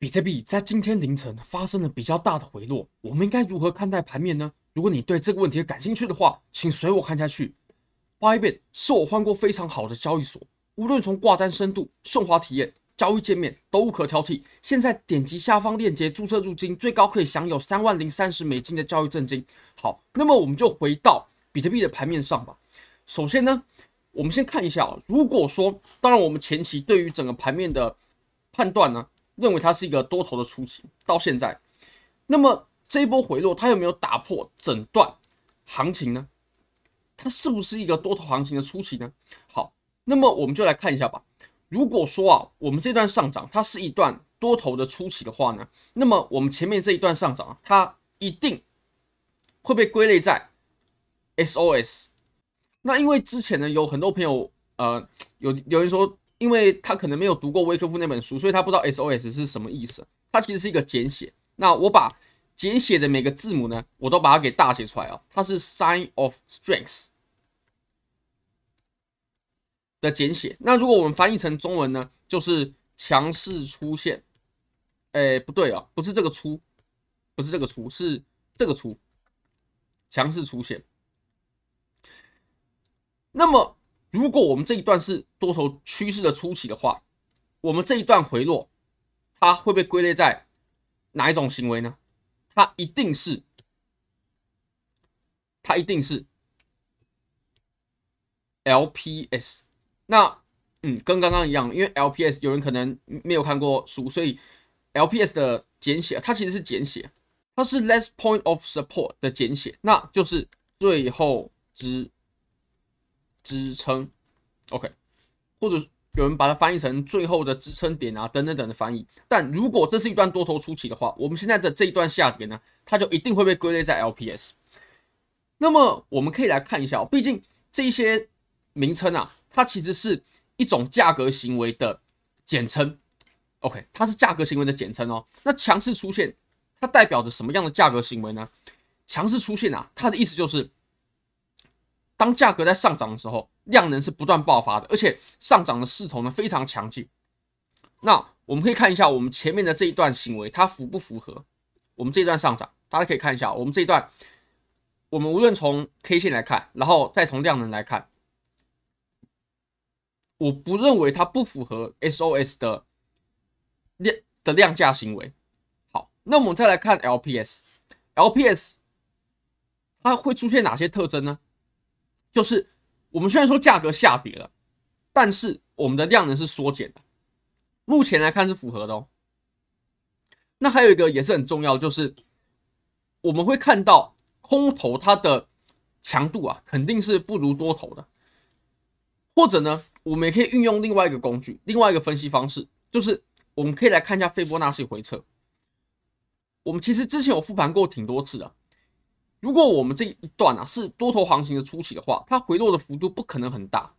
比特币在今天凌晨发生了比较大的回落，我们应该如何看待盘面呢？如果你对这个问题感兴趣的话，请随我看下去。Bybit 是我换过非常好的交易所，无论从挂单深度、顺滑体验、交易界面都无可挑剔。现在点击下方链接注册入金，最高可以享有三万零三十美金的交易赠金。好，那么我们就回到比特币的盘面上吧。首先呢，我们先看一下，如果说，当然我们前期对于整个盘面的判断呢。认为它是一个多头的初期，到现在，那么这一波回落，它有没有打破整段行情呢？它是不是一个多头行情的初期呢？好，那么我们就来看一下吧。如果说啊，我们这段上涨它是一段多头的初期的话呢，那么我们前面这一段上涨啊，它一定会被归类在 SOS。那因为之前呢，有很多朋友呃，有有人说。因为他可能没有读过威克夫那本书，所以他不知道 SOS 是什么意思。它其实是一个简写。那我把简写的每个字母呢，我都把它给大写出来啊。它是 Sign of Strength 的简写。那如果我们翻译成中文呢，就是强势出现。哎，不对啊，不是这个出，不是这个出，是这个出，强势出现。那么。如果我们这一段是多头趋势的初期的话，我们这一段回落，它会被归类在哪一种行为呢？它一定是，它一定是 LPS。那嗯，跟刚刚一样，因为 LPS 有人可能没有看过书，所以 LPS 的简写，它其实是简写，它是 Last Point of Support 的简写，那就是最后之。支撑，OK，或者有人把它翻译成最后的支撑点啊，等等等的翻译。但如果这是一段多头初期的话，我们现在的这一段下跌呢，它就一定会被归类在 LPS。那么我们可以来看一下，毕竟这些名称啊，它其实是一种价格行为的简称，OK，它是价格行为的简称哦。那强势出现，它代表着什么样的价格行为呢？强势出现啊，它的意思就是。当价格在上涨的时候，量能是不断爆发的，而且上涨的势头呢非常强劲。那我们可以看一下我们前面的这一段行为，它符不符合我们这一段上涨？大家可以看一下我们这一段，我们无论从 K 线来看，然后再从量能来看，我不认为它不符合 SOS 的量的量价行为。好，那我们再来看 LPS，LPS 它会出现哪些特征呢？就是我们虽然说价格下跌了，但是我们的量能是缩减的，目前来看是符合的哦。那还有一个也是很重要的，就是我们会看到空头它的强度啊，肯定是不如多头的。或者呢，我们也可以运用另外一个工具，另外一个分析方式，就是我们可以来看一下斐波那契回撤。我们其实之前有复盘过挺多次的。如果我们这一段啊是多头行情的初期的话，它回落的幅度不可能很大。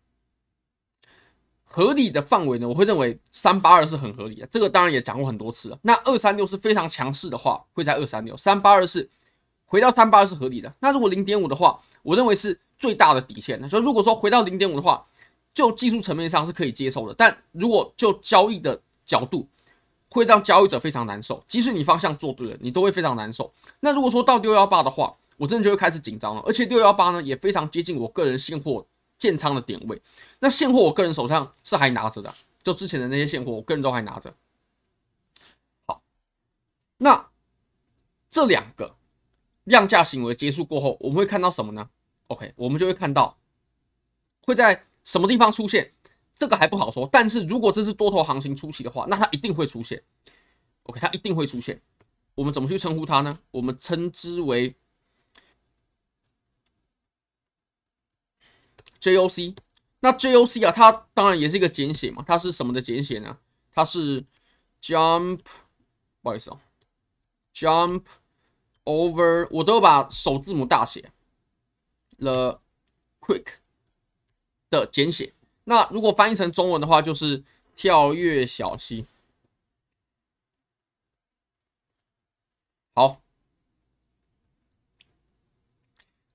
合理的范围呢，我会认为三八二是很合理的，这个当然也讲过很多次了。那二三六是非常强势的话，会在二三六，三八二是回到三八二是合理的。那如果零点五的话，我认为是最大的底线。所以如果说回到零点五的话，就技术层面上是可以接受的，但如果就交易的角度，会让交易者非常难受。即使你方向做对了，你都会非常难受。那如果说到六幺八的话，我真的就会开始紧张了，而且六幺八呢也非常接近我个人现货建仓的点位。那现货我个人手上是还拿着的，就之前的那些现货，我个人都还拿着。好，那这两个量价行为结束过后，我们会看到什么呢？OK，我们就会看到会在什么地方出现，这个还不好说。但是如果这是多头行情初期的话，那它一定会出现。OK，它一定会出现。我们怎么去称呼它呢？我们称之为。JOC，那 JOC 啊，它当然也是一个简写嘛，它是什么的简写呢？它是 Jump，不好意思哦，Jump Over，我都把首字母大写，The Quick 的简写。那如果翻译成中文的话，就是跳跃小溪。好。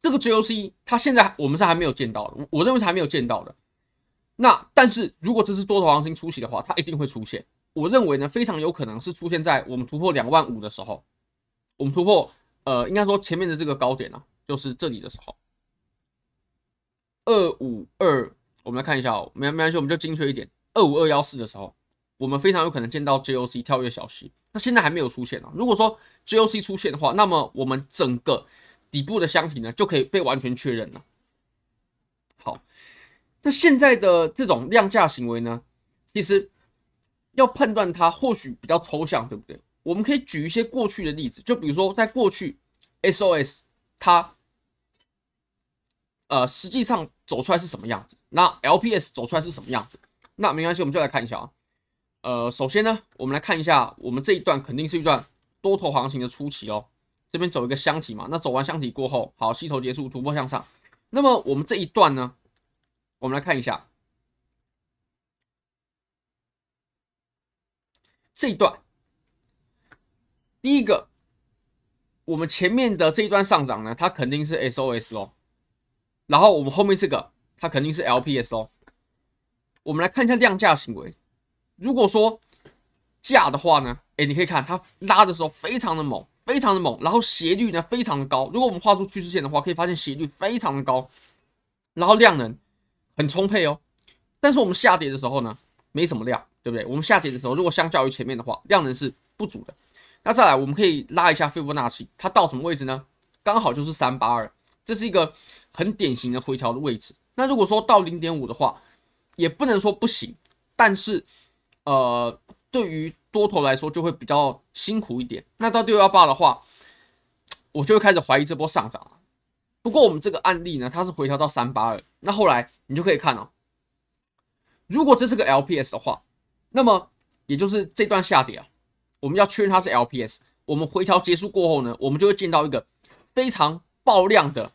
这个 JOC 它现在我们是还没有见到的，我我认为是还没有见到的。那但是如果这是多头行情初期的话，它一定会出现。我认为呢，非常有可能是出现在我们突破两万五的时候，我们突破呃，应该说前面的这个高点呢、啊，就是这里的时候，二五二，我们来看一下哦，没没关系，我们就精确一点，二五二幺四的时候，我们非常有可能见到 JOC 跳跃小息，那现在还没有出现啊。如果说 JOC 出现的话，那么我们整个底部的箱体呢，就可以被完全确认了。好，那现在的这种量价行为呢，其实。要判断它或许比较抽象，对不对？我们可以举一些过去的例子，就比如说在过去，SOS 它呃实际上走出来是什么样子，那 LPS 走出来是什么样子？那没关系，我们就来看一下啊。呃，首先呢，我们来看一下，我们这一段肯定是一段多头行情的初期哦。这边走一个箱体嘛，那走完箱体过后，好，吸头结束，突破向上。那么我们这一段呢，我们来看一下。这一段，第一个，我们前面的这一段上涨呢，它肯定是 SOS 哦，然后我们后面这个，它肯定是 LPS 哦。我们来看一下量价行为，如果说价的话呢，哎，你可以看它拉的时候非常的猛，非常的猛，然后斜率呢非常的高。如果我们画出趋势线的话，可以发现斜率非常的高，然后量能很充沛哦。但是我们下跌的时候呢，没什么量。对不对？我们下跌的时候，如果相较于前面的话，量能是不足的。那再来，我们可以拉一下斐波那契，它到什么位置呢？刚好就是三八二，这是一个很典型的回调的位置。那如果说到零点五的话，也不能说不行，但是呃，对于多头来说就会比较辛苦一点。那到六幺八的话，我就会开始怀疑这波上涨了。不过我们这个案例呢，它是回调到三八二，那后来你就可以看哦，如果这是个 LPS 的话。那么，也就是这段下跌啊，我们要确认它是 LPS。我们回调结束过后呢，我们就会见到一个非常爆量的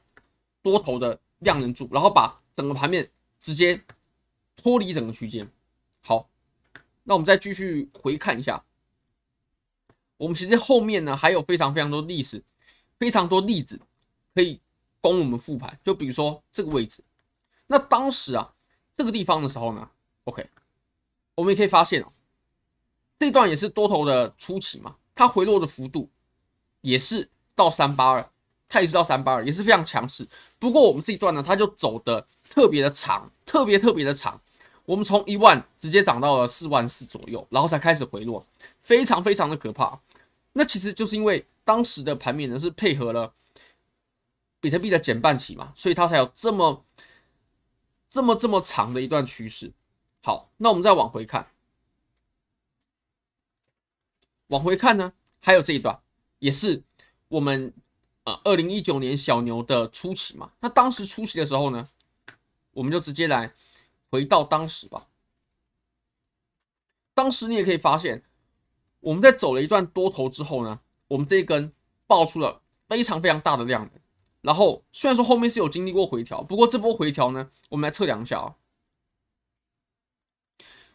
多头的量能柱，然后把整个盘面直接脱离整个区间。好，那我们再继续回看一下，我们其实后面呢还有非常非常多历史，非常多例子可以供我们复盘。就比如说这个位置，那当时啊这个地方的时候呢，OK。我们也可以发现哦，这段也是多头的初期嘛，它回落的幅度也是到三八二，它也是到三八二，也是非常强势。不过我们这一段呢，它就走的特别的长，特别特别的长。我们从一万直接涨到了四万四左右，然后才开始回落，非常非常的可怕。那其实就是因为当时的盘面呢是配合了比特币的减半期嘛，所以它才有这么这么这么长的一段趋势。好，那我们再往回看，往回看呢，还有这一段，也是我们呃二零一九年小牛的初期嘛。那当时初期的时候呢，我们就直接来回到当时吧。当时你也可以发现，我们在走了一段多头之后呢，我们这一根爆出了非常非常大的量能。然后虽然说后面是有经历过回调，不过这波回调呢，我们来测量一下啊。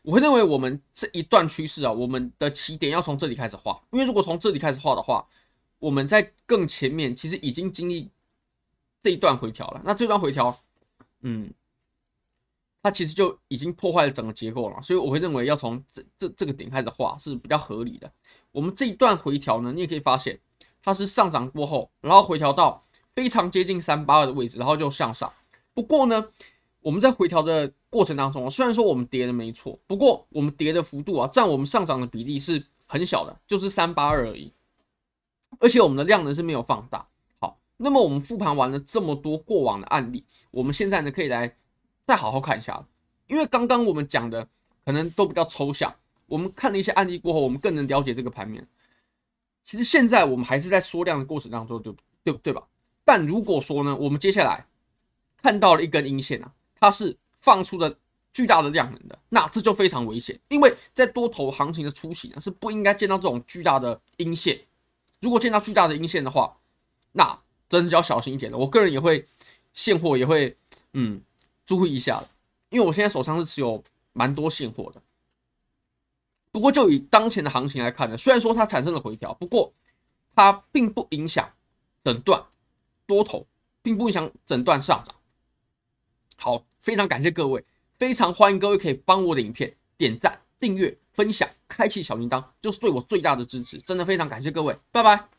我会认为我们这一段趋势啊，我们的起点要从这里开始画，因为如果从这里开始画的话，我们在更前面其实已经经历这一段回调了。那这段回调，嗯，它其实就已经破坏了整个结构了，所以我会认为要从这这这个点开始画是比较合理的。我们这一段回调呢，你也可以发现它是上涨过后，然后回调到非常接近三八二的位置，然后就向上。不过呢，我们在回调的过程当中，虽然说我们跌的没错，不过我们跌的幅度啊，占我们上涨的比例是很小的，就是三八二而已。而且我们的量能是没有放大。好，那么我们复盘完了这么多过往的案例，我们现在呢可以来再好好看一下，因为刚刚我们讲的可能都比较抽象，我们看了一些案例过后，我们更能了解这个盘面。其实现在我们还是在缩量的过程当中，对不对？对吧？但如果说呢，我们接下来看到了一根阴线啊，它是。放出的巨大的量能的，那这就非常危险，因为在多头行情的初期呢，是不应该见到这种巨大的阴线。如果见到巨大的阴线的话，那真的要小心一点了。我个人也会现货，也会嗯注意一下了，因为我现在手上是持有蛮多现货的。不过就以当前的行情来看呢，虽然说它产生了回调，不过它并不影响整段多头，并不影响整段上涨。好。非常感谢各位，非常欢迎各位可以帮我的影片点赞、订阅、分享、开启小铃铛，就是对我最大的支持。真的非常感谢各位，拜拜。